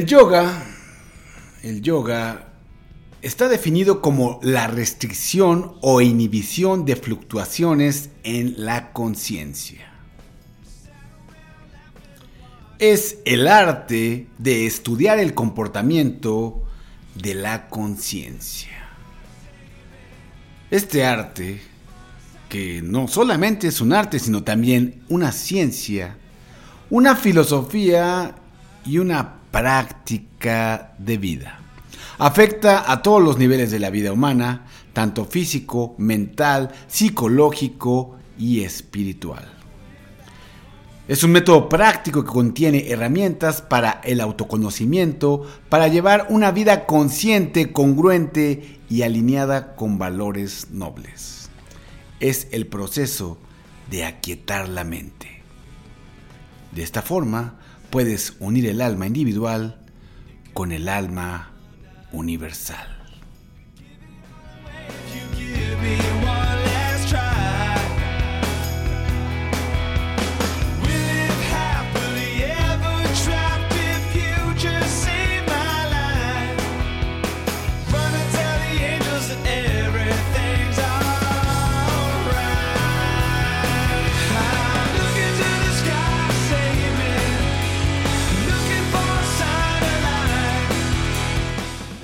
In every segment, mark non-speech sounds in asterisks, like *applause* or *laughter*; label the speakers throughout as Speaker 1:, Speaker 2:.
Speaker 1: El yoga, el yoga está definido como la restricción o inhibición de fluctuaciones en la conciencia. Es el arte de estudiar el comportamiento de la conciencia. Este arte, que no solamente es un arte, sino también una ciencia, una filosofía y una práctica de vida. Afecta a todos los niveles de la vida humana, tanto físico, mental, psicológico y espiritual. Es un método práctico que contiene herramientas para el autoconocimiento, para llevar una vida consciente, congruente y alineada con valores nobles. Es el proceso de aquietar la mente. De esta forma, puedes unir el alma individual con el alma universal.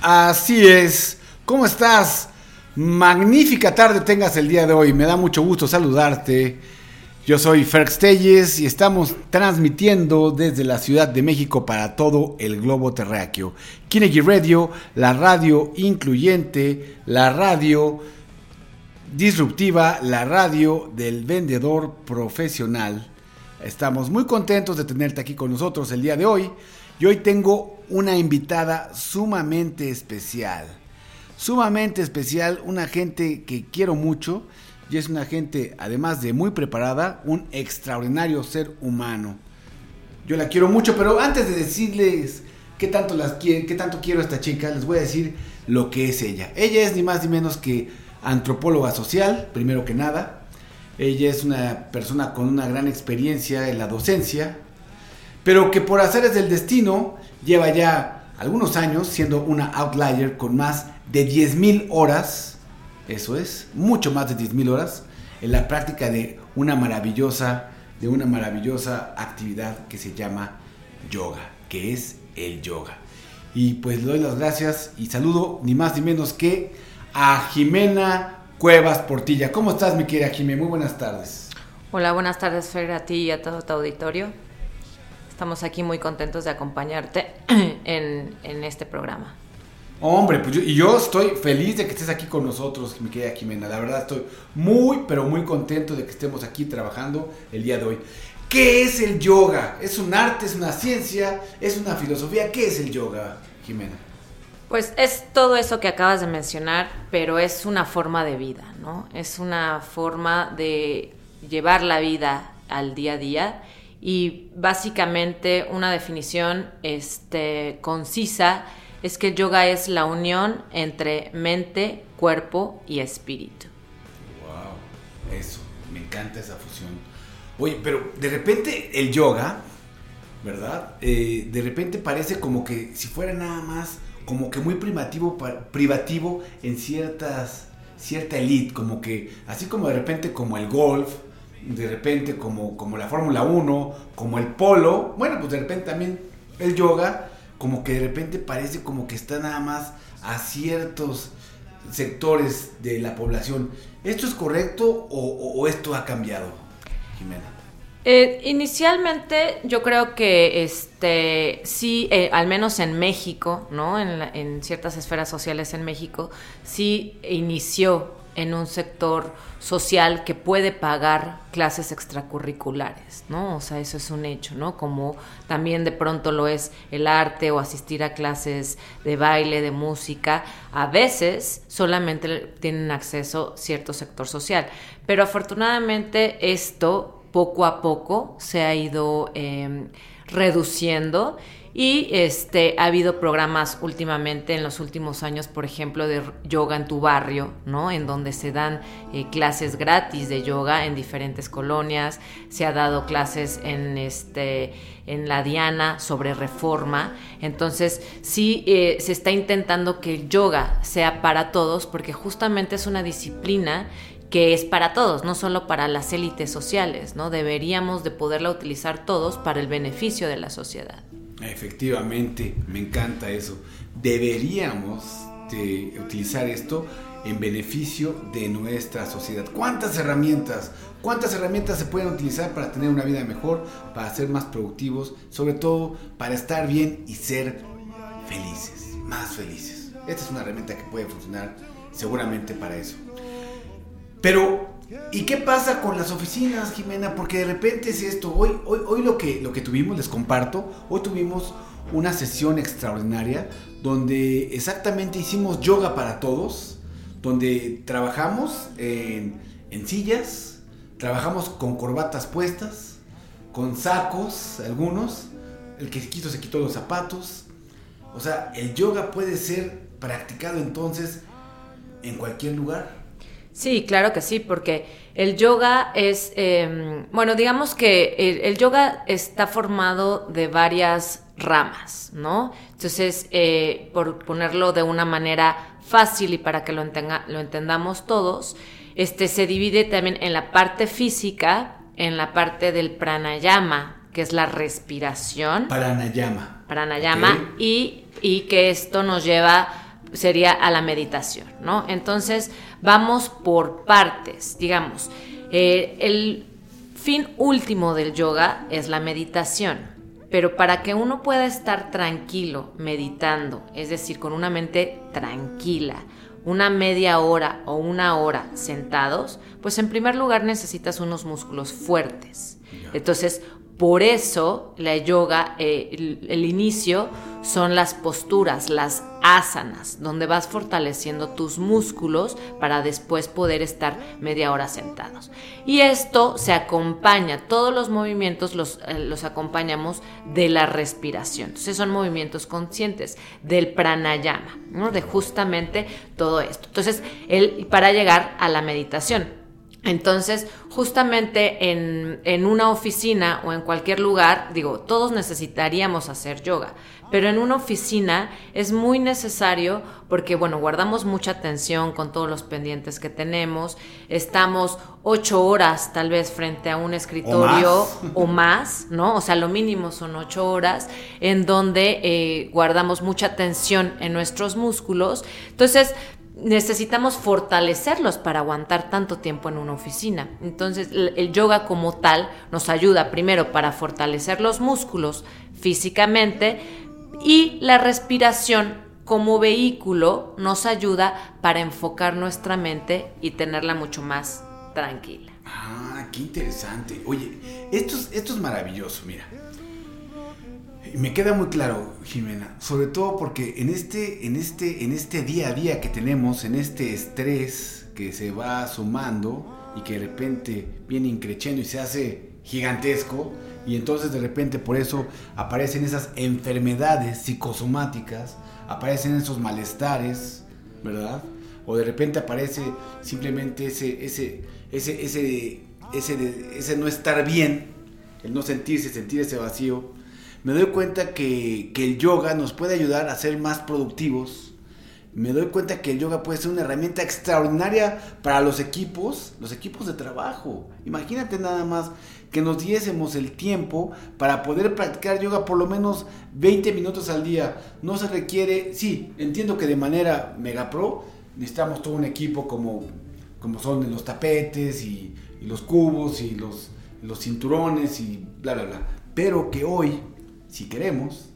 Speaker 1: Así es. ¿Cómo estás? Magnífica tarde tengas el día de hoy. Me da mucho gusto saludarte. Yo soy Ferx Telles y estamos transmitiendo desde la Ciudad de México para todo el globo terráqueo. Kinegi Radio, la radio incluyente, la radio disruptiva, la radio del vendedor profesional. Estamos muy contentos de tenerte aquí con nosotros el día de hoy. Y hoy tengo una invitada sumamente especial. Sumamente especial, una gente que quiero mucho y es una gente, además de muy preparada, un extraordinario ser humano. Yo la quiero mucho, pero antes de decirles qué tanto, las, qué tanto quiero esta chica, les voy a decir lo que es ella. Ella es ni más ni menos que antropóloga social, primero que nada. Ella es una persona con una gran experiencia en la docencia, pero que por haceres del destino lleva ya algunos años siendo una outlier con más de 10.000 horas, eso es, mucho más de 10.000 horas, en la práctica de una maravillosa, de una maravillosa actividad que se llama yoga, que es el yoga. Y pues le doy las gracias y saludo ni más ni menos que a Jimena Cuevas Portilla. ¿Cómo estás, mi querida Jimena? Muy buenas tardes.
Speaker 2: Hola, buenas tardes, Fer, a ti y a todo tu auditorio. Estamos aquí muy contentos de acompañarte *clears throat* en, en este programa.
Speaker 1: Hombre, pues yo, y yo estoy feliz de que estés aquí con nosotros, mi querida Jimena. La verdad estoy muy, pero muy contento de que estemos aquí trabajando el día de hoy. ¿Qué es el yoga? ¿Es un arte, es una ciencia, es una filosofía? ¿Qué es el yoga, Jimena?
Speaker 2: Pues es todo eso que acabas de mencionar, pero es una forma de vida, ¿no? Es una forma de llevar la vida al día a día y básicamente una definición este, concisa es que el yoga es la unión entre mente, cuerpo y espíritu.
Speaker 1: Wow, eso, me encanta esa fusión. Oye, pero de repente el yoga, ¿verdad? Eh, de repente parece como que si fuera nada más, como que muy primativo, privativo en ciertas, cierta elite, como que, así como de repente como el golf, de repente como, como la Fórmula 1, como el polo, bueno, pues de repente también el yoga, como que de repente parece como que está nada más a ciertos sectores de la población. ¿Esto es correcto o, esto ha cambiado, Jimena?
Speaker 2: Eh, inicialmente yo creo que este sí, eh, al menos en México, ¿no? En, en ciertas esferas sociales en México, sí inició en un sector social que puede pagar clases extracurriculares, ¿no? O sea, eso es un hecho, ¿no? Como también de pronto lo es el arte o asistir a clases de baile, de música. A veces solamente tienen acceso cierto sector social. Pero afortunadamente esto poco a poco se ha ido eh, reduciendo y este ha habido programas últimamente en los últimos años, por ejemplo, de yoga en tu barrio, ¿no? En donde se dan eh, clases gratis de yoga en diferentes colonias. Se ha dado clases en este en la Diana sobre reforma. Entonces, sí eh, se está intentando que el yoga sea para todos, porque justamente es una disciplina que es para todos, no solo para las élites sociales, ¿no? Deberíamos de poderla utilizar todos para el beneficio de la sociedad.
Speaker 1: Efectivamente, me encanta eso. Deberíamos de utilizar esto en beneficio de nuestra sociedad. ¿Cuántas herramientas? ¿Cuántas herramientas se pueden utilizar para tener una vida mejor, para ser más productivos, sobre todo para estar bien y ser felices, más felices? Esta es una herramienta que puede funcionar seguramente para eso. Pero, ¿y qué pasa con las oficinas, Jimena? Porque de repente es esto. Hoy, hoy, hoy lo, que, lo que tuvimos, les comparto, hoy tuvimos una sesión extraordinaria donde exactamente hicimos yoga para todos, donde trabajamos en, sillas, trabajamos con corbatas puestas, con sacos, algunos, el que se quitó se quitó los zapatos. O sea, el yoga puede ser practicado entonces en cualquier lugar.
Speaker 2: Sí, claro que sí, porque el yoga es, eh, bueno, digamos que el, el, yoga está formado de varias ramas, ¿no? Entonces, eh, por ponerlo de una manera fácil y para que lo, entenga, lo entendamos todos, este se divide también en la parte física, en la parte del pranayama, que es la respiración.
Speaker 1: Pranayama.
Speaker 2: Pranayama, okay. y, y que esto nos lleva sería a la meditación, ¿no? Entonces, vamos por partes, digamos. Eh, el fin último del yoga es la meditación, pero para que uno pueda estar tranquilo meditando, es decir, con una mente tranquila, una media hora o una hora sentados, pues en primer lugar necesitas unos músculos fuertes. Entonces, por eso la yoga, eh, el, el inicio son las posturas, las asanas, donde vas fortaleciendo tus músculos para después poder estar media hora sentados. Y esto se acompaña, todos los movimientos los, eh, acompañamos de la respiración. Entonces son movimientos conscientes del pranayama, de justamente todo esto. Entonces, el, para llegar a la meditación. Entonces, justamente en, en, una oficina o en cualquier lugar, digo, todos necesitaríamos hacer yoga, pero en una oficina es muy necesario porque, bueno, guardamos mucha atención con todos los pendientes que tenemos, estamos ocho horas tal vez frente a un escritorio o más, o más ¿no? O sea, lo mínimo son ocho horas en donde eh, guardamos mucha atención en nuestros músculos. Entonces, necesitamos fortalecerlos para aguantar tanto tiempo en una oficina. Entonces, el yoga como tal nos ayuda primero para fortalecer los músculos físicamente y la respiración como vehículo nos ayuda para enfocar nuestra mente y tenerla mucho más tranquila.
Speaker 1: Ah, qué interesante. Oye, esto es, esto es maravilloso, mira. Me queda muy claro, Jimena, sobre todo porque en este, en este, en este día a día que tenemos, en este estrés que se va sumando y que de repente viene increciendo y se hace gigantesco, y entonces de repente por eso aparecen esas enfermedades psicosomáticas, aparecen esos malestares, ¿verdad? O de repente aparece simplemente ese, ese, ese, ese, ese, ese no estar bien, el no sentirse, sentir ese vacío me doy cuenta que, que, el yoga nos puede ayudar a ser más productivos. Me doy cuenta que el yoga puede ser una herramienta extraordinaria para los equipos, los equipos de trabajo. Imagínate nada más que nos diésemos el tiempo para poder practicar yoga por lo menos 20 minutos al día. No se requiere, sí, entiendo que de manera mega pro necesitamos todo un equipo como, como son los tapetes y, y los cubos y los, los cinturones y bla, bla, bla. Pero que hoy si queremos,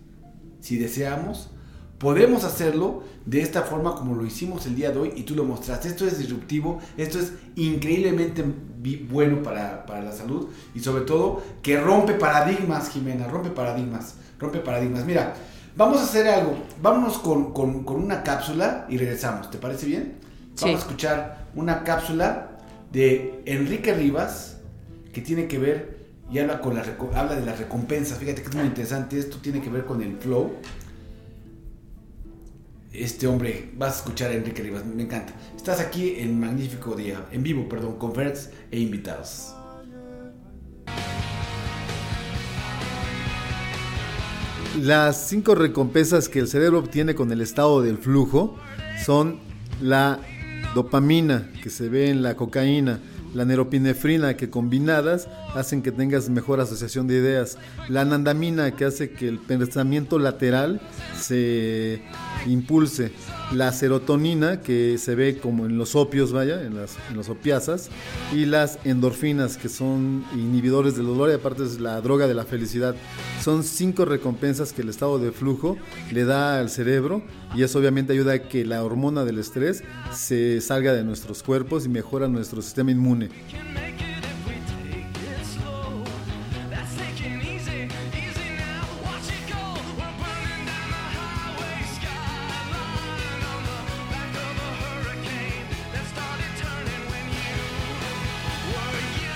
Speaker 1: si deseamos, podemos hacerlo de esta forma como lo hicimos el día de hoy y tú lo mostraste. Esto es disruptivo, esto es increíblemente bueno para, para, la salud y sobre todo que rompe paradigmas, Jimena, rompe paradigmas, rompe paradigmas. Mira, vamos a hacer algo, vámonos con, con, con una cápsula y regresamos, ¿te parece bien? Vamos a escuchar una cápsula de Enrique Rivas que tiene que ver y habla, con la, habla de las recompensas. Fíjate que es muy interesante. Esto tiene que ver con el flow. Este hombre, vas a escuchar a Enrique Rivas, me encanta. Estás aquí en magnífico día, en vivo, perdón, con e invitados.
Speaker 3: Las cinco recompensas que el cerebro obtiene con el estado del flujo son la dopamina que se ve en la cocaína, la neuropinefrina que combinadas hacen que tengas mejor asociación de ideas, la anandamina que hace que el pensamiento lateral se impulse, la serotonina que se ve como en los opios, vaya, en las, en las opiasas, y las endorfinas que son inhibidores del dolor y aparte es la droga de la felicidad. Son cinco recompensas que el estado de flujo le da al cerebro y eso obviamente ayuda a que la hormona del estrés se salga de nuestros cuerpos y mejora nuestro sistema inmune.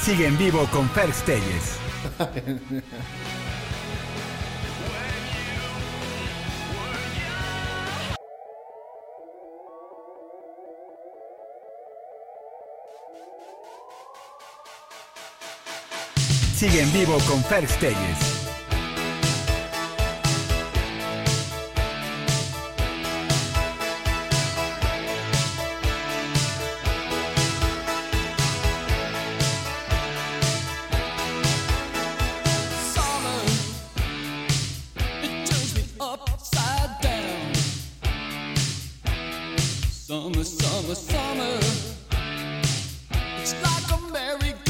Speaker 4: Sigue en vivo con Fer Stelles. Sigue en vivo con Fer Stelles.
Speaker 5: Summer, summer, summer. It's like a merry-go-round.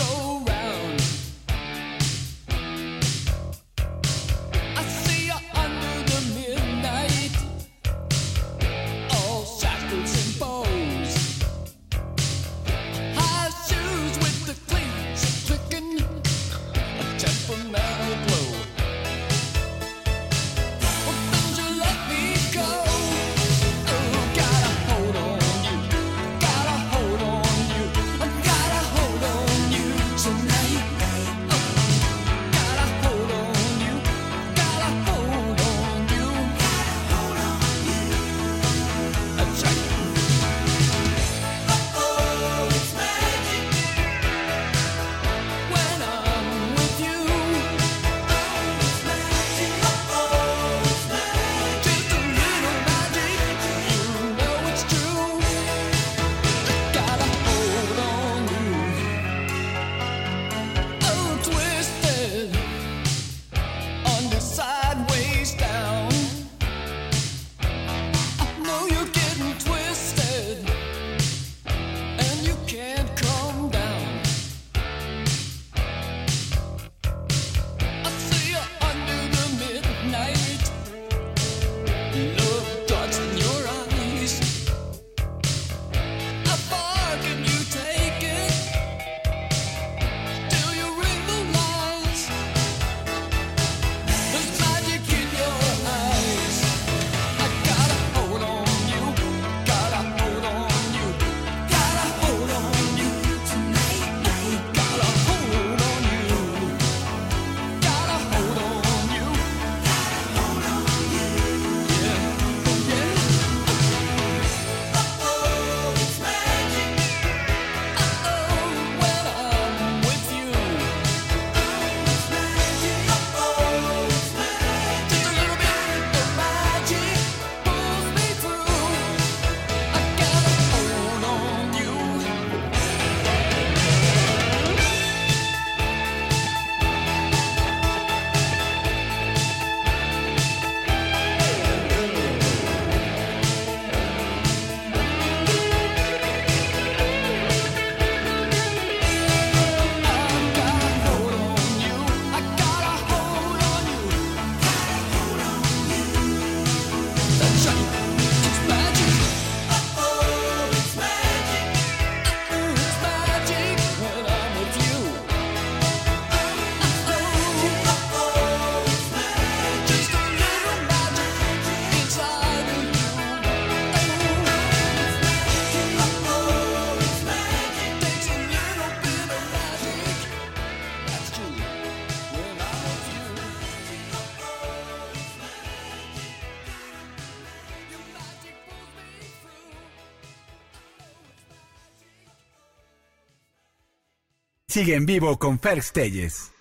Speaker 4: Sigue en vivo con First Telles.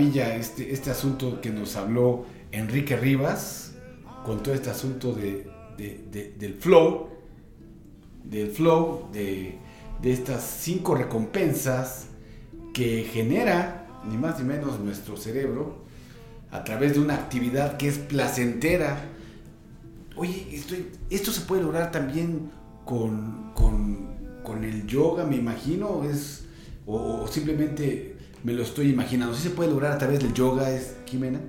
Speaker 1: Maravilla este, este asunto que nos habló Enrique Rivas con todo este asunto de, de- de- del flow, del flow, de, estas cinco recompensas que genera ni más ni menos nuestro cerebro a través de una actividad que es placentera. Oye, estoy, esto se puede lograr también con, con, con el yoga, me imagino, es, o simplemente me lo estoy imaginando. ¿Sí se puede lograr a través del yoga, es, Jimena?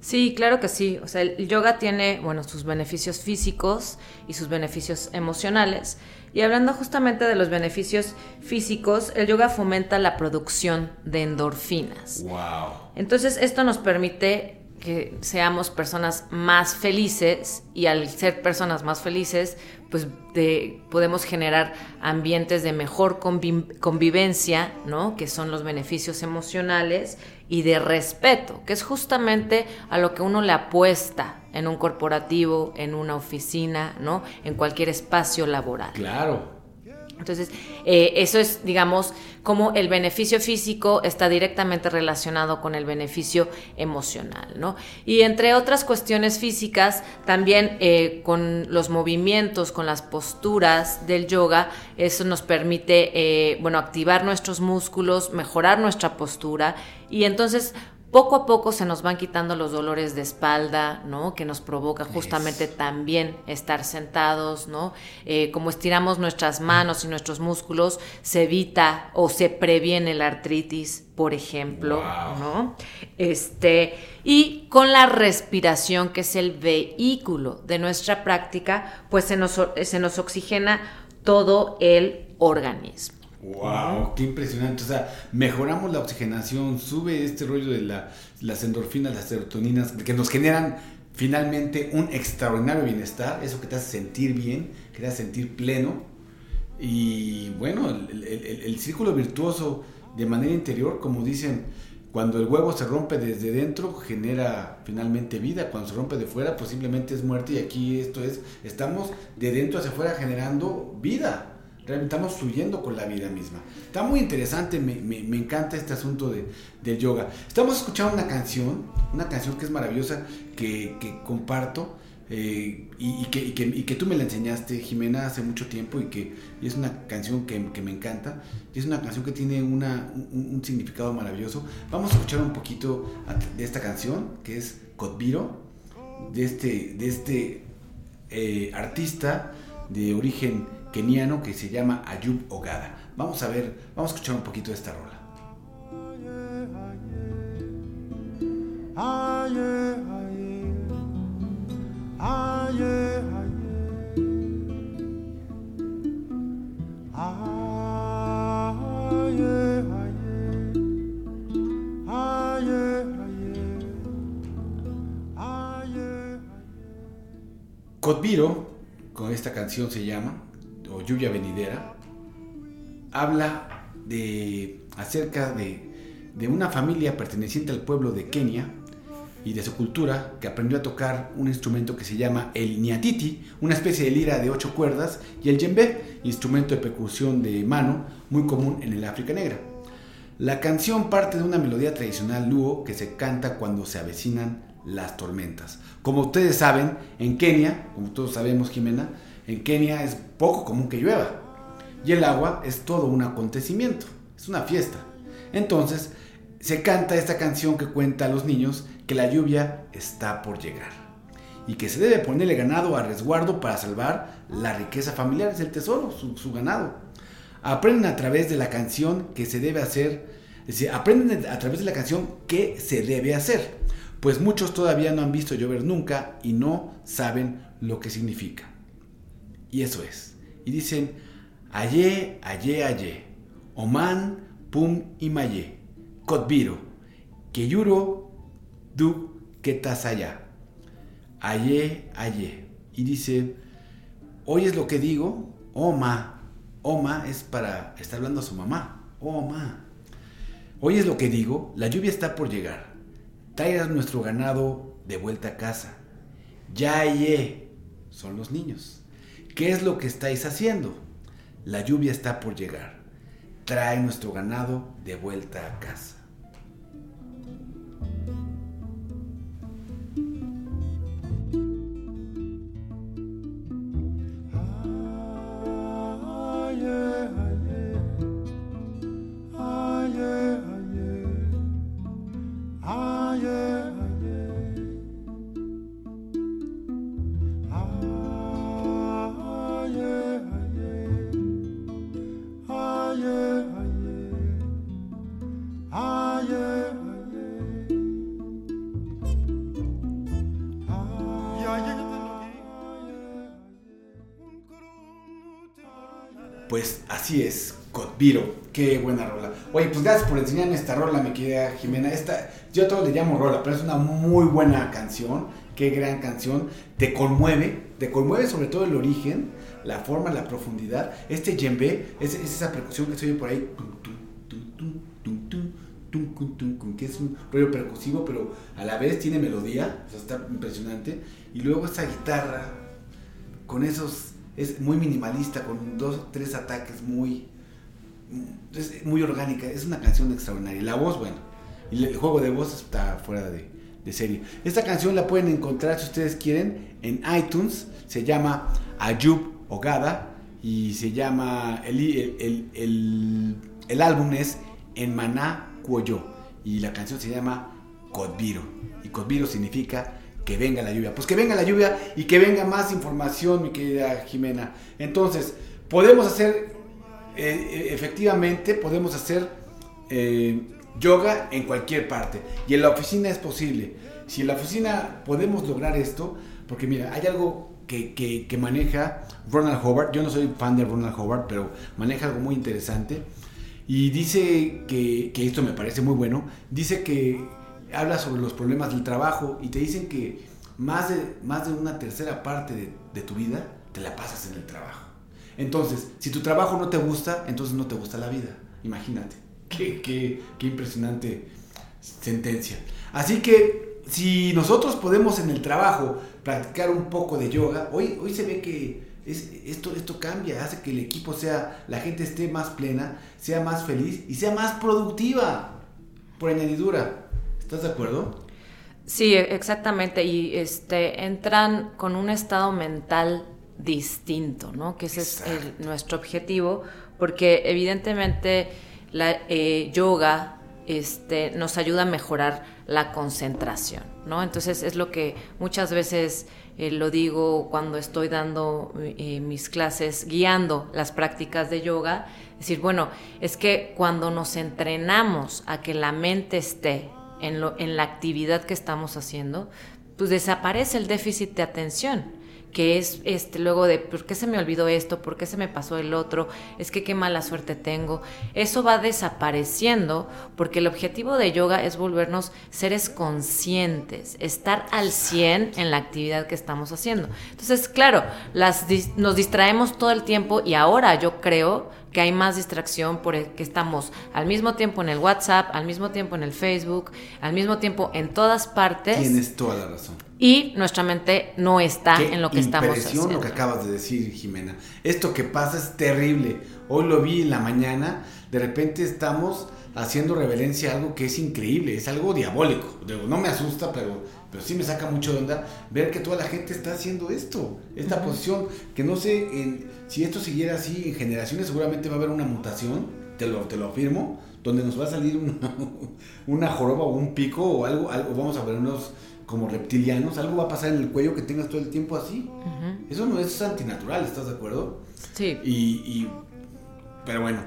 Speaker 2: Sí, claro que sí. O sea, el yoga tiene, bueno, sus beneficios físicos y sus beneficios emocionales. Y hablando justamente de los beneficios físicos, el yoga fomenta la producción de endorfinas.
Speaker 1: ¡Wow!
Speaker 2: Entonces, esto nos permite que seamos personas más felices y al ser personas más felices, pues de- podemos generar ambientes de mejor convi- convivencia, ¿no? Que son los beneficios emocionales y de respeto, que es justamente a lo que uno le apuesta en un corporativo, en una oficina, ¿no? En cualquier espacio laboral.
Speaker 1: Claro.
Speaker 2: Entonces, eh, eso es, digamos, como el beneficio físico está directamente relacionado con el beneficio emocional, ¿no? Y entre otras cuestiones físicas, también eh, con los movimientos, con las posturas del yoga, eso nos permite, eh, bueno, activar nuestros músculos, mejorar nuestra postura y entonces poco a poco se nos van quitando los dolores de espalda, ¿no? Que nos provoca justamente también estar sentados, ¿no? Eh, como estiramos nuestras manos y nuestros músculos, se evita o se previene la artritis, por ejemplo, ¿no? Este, y con la respiración, que es el vehículo de nuestra práctica, pues se nos, se nos oxigena todo el organismo.
Speaker 1: Wow, qué impresionante. O sea, mejoramos la oxigenación, sube este rollo de la- las endorfinas, las serotoninas, que nos generan finalmente un extraordinario bienestar, eso que te hace sentir bien, que te hace sentir pleno. Y bueno, el, el- círculo virtuoso de manera interior, como dicen, cuando el huevo se rompe desde dentro, genera finalmente vida. Cuando se rompe de fuera, pues simplemente es muerte. Y aquí esto es, estamos de dentro hacia afuera generando vida. Realmente estamos fluyendo con la vida misma. Está muy interesante, me, me- encanta este asunto de, del yoga. Estamos escuchando una canción, una canción que es maravillosa, que, que comparto. eh, y, que, que- que tú me la enseñaste, Jimena, hace mucho tiempo y que es una canción que, que me encanta. Y es una canción que tiene una, un, significado maravilloso. Vamos a escuchar un poquito de esta canción, que es Kotbiro, de este, de este eh, artista de origen keniano que se llama Ayub Ogada. Vamos a ver, vamos a escuchar un poquito de esta rola. Kotbiro, con esta canción se llama, Lluvia Venidera, habla de acerca de, de una familia perteneciente al pueblo de Kenia y de su cultura que aprendió a tocar un instrumento que se llama el ñatiti, una especie de lira de ocho cuerdas, y el djembe, instrumento de percusión de mano muy común en el África Negra. La canción parte de una melodía tradicional luo que se canta cuando se avecinan las tormentas. Como ustedes saben, en Kenia, como todos sabemos Jimena, en Kenia es poco común que llueva. Y el agua es todo un acontecimiento, es una fiesta. Entonces, se canta esta canción que cuenta a los niños que la lluvia está por llegar y que se debe ponerle ganado a resguardo para salvar la riqueza familiar, es el tesoro, su, ganado. Aprenden a través de la canción que se debe hacer, es decir, aprenden a través de la canción qué se debe hacer, pues muchos todavía no han visto llover nunca y no saben lo que significa. Y eso es. Y dicen, Aye, aye, aye, Oman, Pum y Maye, Kotbiro, Keyuro, Du, Ketasaya. Aye, aye. Y dice, ¿oyes lo que digo? Oma. Oma es para, está hablando a su mamá. Oma. ¿Oyes lo que digo? La lluvia está por llegar. Traigas nuestro ganado de vuelta a casa. Ya, ye. Son los niños. ¿Qué es lo que estáis haciendo? La lluvia está por llegar. Trae nuestro ganado de vuelta a casa. Viro. Qué buena rola. Oye, pues gracias por enseñarme esta rola, mi querida Jimena. Esta, yo todo le llamo rola, pero es una muy buena canción. Qué gran canción. Te conmueve, te conmueve sobre todo el origen, la forma, la profundidad. Este djembe es, esa percusión que se oye por ahí. Que es un rollo percusivo, pero a la vez tiene melodía, o sea, está impresionante. Y luego esa guitarra con esos es muy minimalista, con dos, tres ataques muy, es muy orgánica es una canción extraordinaria la voz bueno el juego de voz está fuera de, de serie esta canción la pueden encontrar si ustedes quieren en iTunes se llama Ayub Ogada y se llama el, el, el, el- el álbum es En Maná Cuoyo y la canción se llama Codviro y Codviro significa que venga la lluvia. Pues que venga la lluvia y que venga más información, mi querida Jimena. Entonces, podemos hacer, eh, eh, efectivamente, podemos hacer eh, yoga en cualquier parte. Y en la oficina es posible. Si en la oficina podemos lograr esto, porque mira, hay algo que, que- maneja Ronald Howard. Yo no soy fan de Ronald Howard, pero maneja algo muy interesante. Y dice que, que esto me parece muy bueno. Dice que habla sobre los problemas del trabajo y te dicen que más de, más de una tercera parte de tu vida te la pasas en el trabajo. Entonces, si tu trabajo no te gusta, entonces no te gusta la vida. Imagínate. Qué, qué- qué impresionante sentencia. Así que si nosotros podemos en el trabajo practicar un poco de yoga, hoy, hoy se ve que es- esto, esto cambia, hace que el equipo sea, la gente esté más plena, sea más feliz y sea más productiva. Por añadidura. ¿Estás de acuerdo?
Speaker 2: Sí, exactamente. Y este entran con un estado mental distinto, ¿no? Que ese es el- nuestro objetivo, porque evidentemente la eh, yoga este, nos ayuda a mejorar la concentración, ¿no? Entonces es lo que muchas veces eh, lo digo cuando estoy dando eh, mis clases, guiando las prácticas de yoga, decir, bueno, es que cuando nos entrenamos a que la mente esté en, lo- en la actividad que estamos haciendo, pues desaparece el déficit de atención, que es este luego de por qué se me olvidó esto, por qué se me pasó el otro, es que qué mala suerte tengo. Eso va desapareciendo porque el objetivo de yoga es volvernos seres conscientes, estar al 100 en la actividad que estamos haciendo. Entonces, claro, las nos distraemos todo el tiempo y ahora yo creo que hay más distracción porque estamos al mismo tiempo en el WhatsApp, al mismo tiempo en el Facebook, al mismo tiempo en todas partes
Speaker 1: Tienes toda la razón.
Speaker 2: y nuestra mente no está
Speaker 1: Qué
Speaker 2: en lo que estamos
Speaker 1: impresión
Speaker 2: haciendo.
Speaker 1: lo que acabas de decir, Jimena. Esto que pasa es terrible. Hoy lo vi en la mañana, de repente estamos haciendo reverencia a algo que es increíble, es algo diabólico. No me asusta, pero, pero sí me saca mucho de onda ver que toda la gente está haciendo esto, esta posición, que no sé, en- si esto siguiera así en generaciones seguramente va a haber una mutación, te lo, te lo afirmo, donde nos va a salir una, *laughs* una joroba o un pico o algo, algo, vamos a ver unos como reptilianos, algo va a pasar en el cuello que tengas todo el tiempo así. Eso no es antinatural, ¿estás de acuerdo?
Speaker 2: Sí.
Speaker 1: Y, y- pero bueno,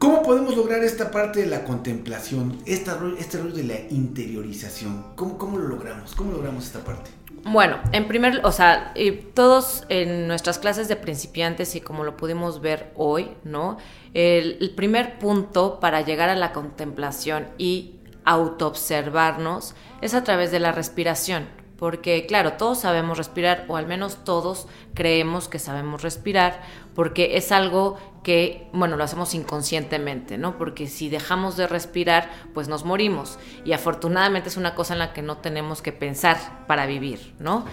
Speaker 1: ¿cómo podemos lograr esta parte de la contemplación, esta ro- este rollo de la interiorización? ¿Cómo, ¿Cómo lo logramos? ¿Cómo logramos esta parte?
Speaker 2: Bueno, en primer, o sea, todos en nuestras clases de principiantes y como lo pudimos ver hoy, ¿no? El, el primer punto para llegar a la contemplación y autoobservarnos es a través de la respiración, porque claro, todos sabemos respirar o al menos todos creemos que sabemos respirar, porque es algo que, bueno, lo hacemos inconscientemente, ¿no? Porque si dejamos de respirar, pues nos morimos. Y afortunadamente es una cosa en la que no tenemos que pensar para vivir, ¿no?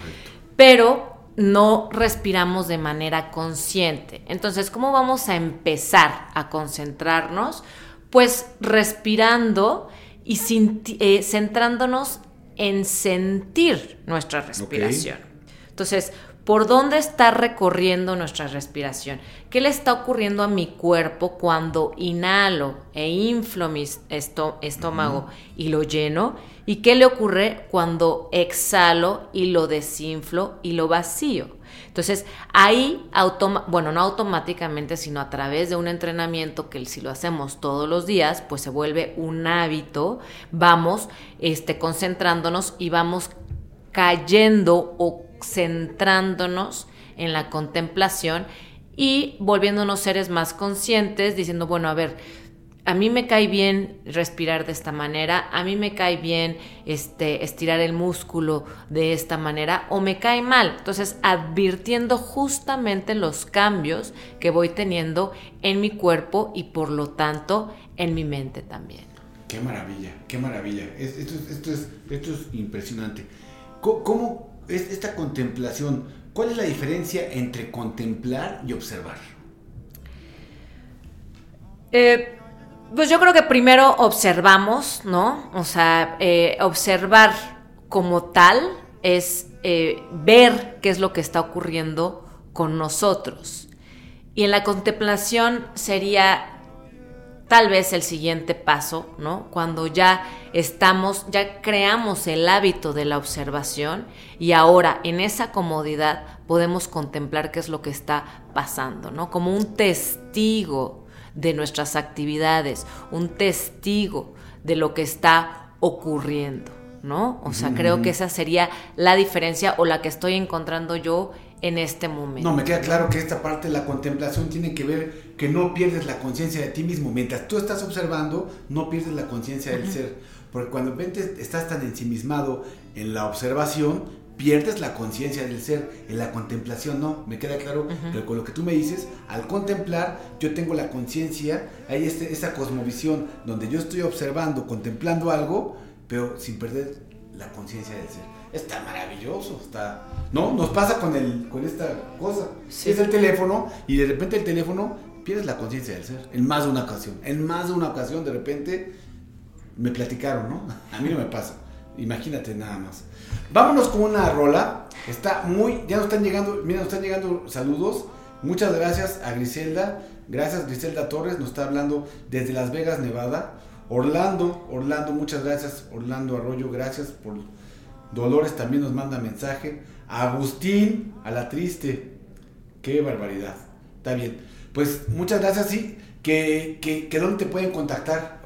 Speaker 2: Pero no respiramos de manera consciente. Entonces, ¿cómo vamos a empezar a concentrarnos? Pues respirando y eh, centrándonos en sentir nuestra respiración. Entonces, ¿por dónde está recorriendo nuestra respiración? ¿Qué le está ocurriendo a mi cuerpo cuando inhalo e inflo mi esto- estómago y lo lleno? ¿Y qué le ocurre cuando exhalo y lo desinflo y lo vacío? Entonces, ahí, bueno, no automáticamente, sino a través de un entrenamiento que si lo hacemos todos los días, pues se vuelve un hábito, vamos este, concentrándonos y vamos cayendo o centrándonos en la contemplación y volviéndonos seres más conscientes, diciendo, bueno, a ver, a mí me cae bien respirar de esta manera, a mí me cae bien este, estirar el músculo de esta manera o me cae mal. Entonces, advirtiendo justamente los cambios que voy teniendo en mi cuerpo y por lo tanto en mi mente también.
Speaker 1: Qué maravilla, qué maravilla. Es- esto, es, esto, es, impresionante. ¿Cómo, esta contemplación? ¿Cuál es la diferencia entre contemplar y observar?
Speaker 2: Eh, pues yo creo que primero observamos, ¿no? O sea, eh, observar como tal es eh, ver qué es lo que está ocurriendo con nosotros. Y en la contemplación sería tal vez el siguiente paso, ¿no? Cuando ya estamos, ya creamos el hábito de la observación y ahora en esa comodidad podemos contemplar qué es lo que está pasando, ¿no? Como un testigo de nuestras actividades, un testigo de lo que está ocurriendo, ¿no? O sea, creo que esa sería la diferencia o la que estoy encontrando yo en este momento.
Speaker 1: No, me queda claro que esta parte de la contemplación tiene que ver que no pierdes la conciencia de ti mismo. Mientras tú estás observando, no pierdes la conciencia del ser. Porque cuando estás tan ensimismado en la observación, pierdes la conciencia del ser. En la contemplación no. Me queda claro que con lo que tú me dices, al contemplar, yo tengo la conciencia, hay este, esa cosmovisión donde yo estoy observando, contemplando algo, pero sin perder la conciencia del ser. Está maravilloso, está... ¿No? Nos pasa con, el, con esta cosa.
Speaker 2: Sí.
Speaker 1: Es el teléfono y de repente el teléfono pierdes la conciencia del ser. En más de una ocasión. En más de una ocasión de repente me platicaron, ¿no? *laughs* A mí no me pasa. Imagínate nada más. Vámonos con una rola. Está muy... Ya nos están llegando... Mira, nos están llegando saludos. Muchas gracias a Griselda. Gracias Griselda Torres. Nos está hablando desde Las Vegas, Nevada. Orlando, Orlando, muchas gracias. Orlando Arroyo, gracias por... Dolores también nos manda mensaje. Agustín, a la triste. Qué barbaridad. Está bien. Pues muchas gracias, sí. Que, que, que dónde te pueden contactar.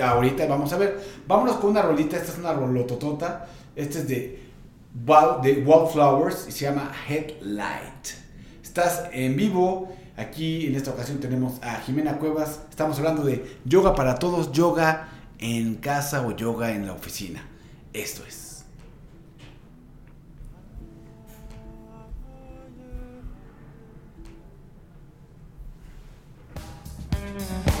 Speaker 1: Ahorita, vamos a ver. Vámonos con una rolita. Esta es una rolototota. Este es de, de Wallflowers y se llama Headlight. Estás en vivo. Aquí en esta ocasión tenemos a Jimena Cuevas. Estamos hablando de yoga para todos, yoga en casa o yoga en la oficina. Esto es.
Speaker 6: Mm-hmm.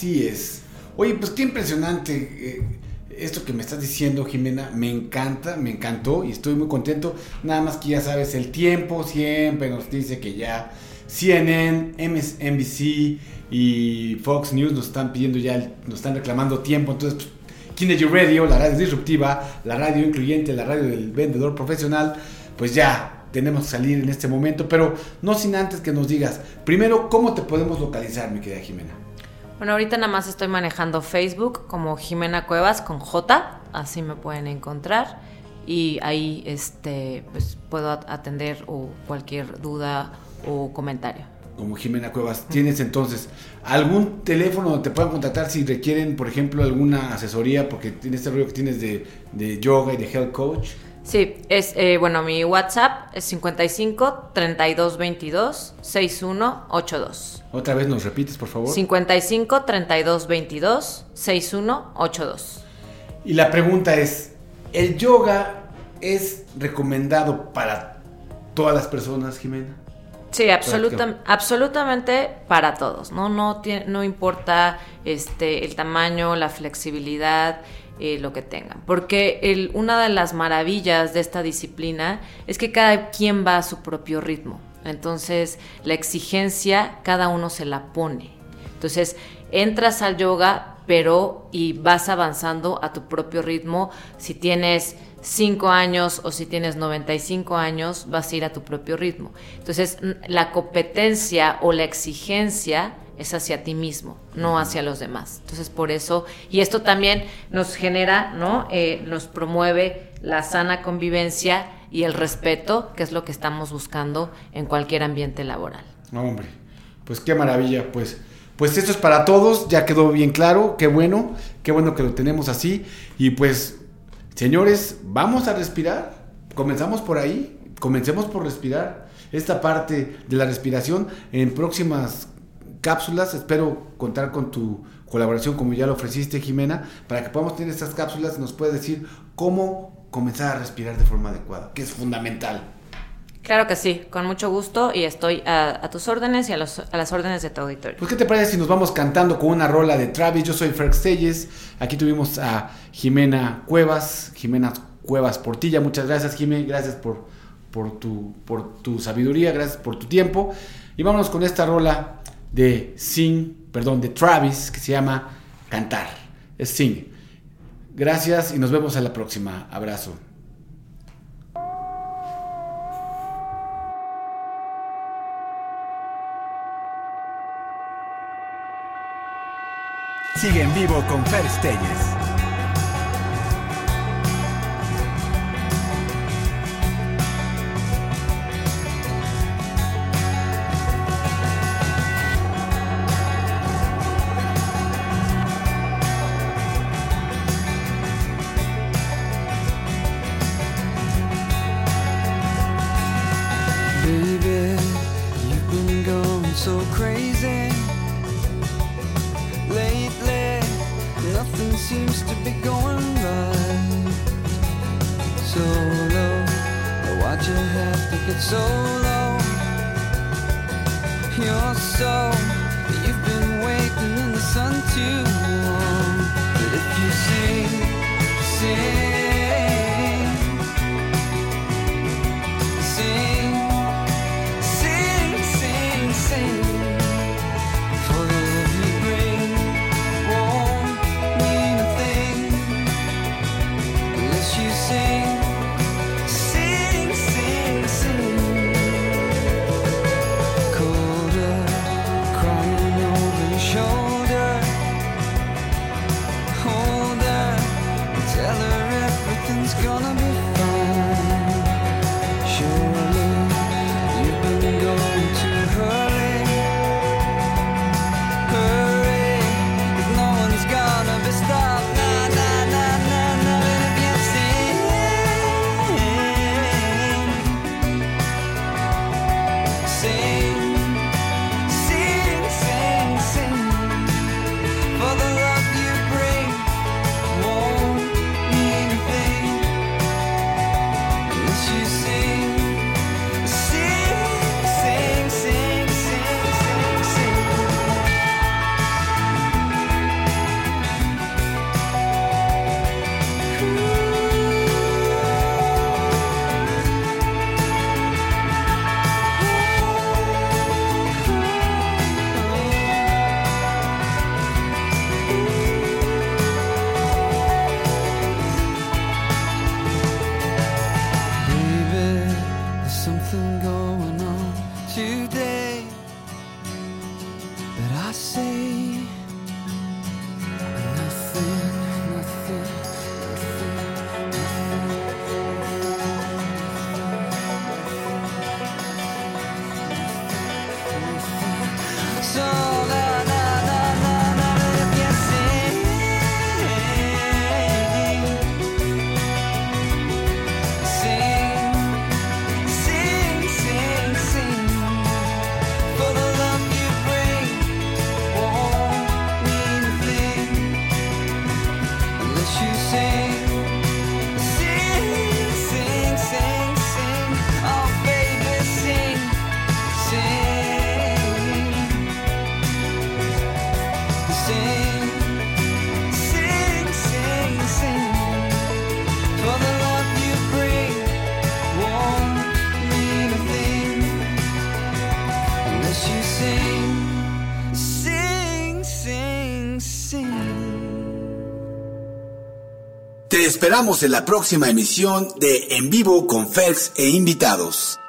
Speaker 1: Así es. Oye, pues qué impresionante eh, esto que me estás diciendo, Jimena. Me encanta, me encantó y estoy muy contento. Nada más que ya sabes, el tiempo siempre nos dice que ya CNN, MS NBC y Fox News nos están pidiendo ya, nos están reclamando tiempo. Entonces, pues, Kinegy Radio, la radio disruptiva, la radio incluyente, la radio del vendedor profesional, pues ya tenemos que salir en este momento. Pero no sin antes que nos digas, primero, ¿cómo te podemos localizar, mi querida Jimena?
Speaker 2: Bueno, ahorita nada más estoy manejando Facebook como Jimena Cuevas con J, así me pueden encontrar y ahí este pues puedo at- atender o cualquier duda o comentario.
Speaker 1: como Jimena Cuevas. ¿Tienes entonces algún teléfono donde te puedan contactar si requieren, por ejemplo, alguna asesoría? Porque tienes este rollo que tienes de, de yoga y de health coach.
Speaker 2: Sí, es eh, bueno, mi WhatsApp es 55 32 22 61 82.
Speaker 1: Otra vez nos repites, por favor.
Speaker 2: 55 32 22 61 82.
Speaker 1: Y la pregunta es, ¿el yoga es recomendado para todas las personas, Jimena?
Speaker 2: Sí, absoluta- absolutamente para todos, ¿no? No, tie- no importa este, el tamaño, la flexibilidad, eh, lo que tengan. Porque una de las maravillas de esta disciplina es que cada quien va a su propio ritmo. Entonces, la exigencia cada uno se la pone. Entonces, entras al yoga, pero y vas avanzando a tu propio ritmo. Si tienes 5 años o si tienes 95 años, vas a ir a tu propio ritmo. Entonces, la competencia o la exigencia es hacia ti mismo, no hacia los demás. Entonces, por eso, y esto también nos genera, ¿no? Eh, nos promueve la sana convivencia y el respeto, que es lo que estamos buscando en cualquier ambiente laboral.
Speaker 1: No, hombre, pues qué maravilla, pues. Pues esto es para todos, ya quedó bien claro, qué bueno, qué bueno que lo tenemos así. Y pues, señores, vamos a respirar. Comenzamos por ahí, comencemos por respirar. Esta parte de la respiración en próximas cápsulas, espero contar con tu colaboración como ya lo ofreciste, Jimena, para que podamos tener estas cápsulas, nos puedes decir cómo comenzar a respirar de forma adecuada, que es fundamental.
Speaker 2: Claro que sí, con mucho gusto y estoy a, a tus órdenes y a, los- a las órdenes de tu auditorio.
Speaker 1: Pues, ¿qué te parece si nos vamos cantando con una rola de Travis? Yo soy Ferg Stelles. Aquí tuvimos a Jimena Cuevas. Jimena Cuevas Portilla. Muchas gracias, Jimé. Gracias por, por, tu, por tu sabiduría. Gracias por tu tiempo. Y vámonos con esta rola de Sing, perdón, de Travis, que se llama Cantar. Es Sing. Gracias y nos vemos a la próxima. Abrazo.
Speaker 5: Sigue en vivo con Fer.
Speaker 1: esperamos en la próxima emisión de En Vivo con Felx e invitados.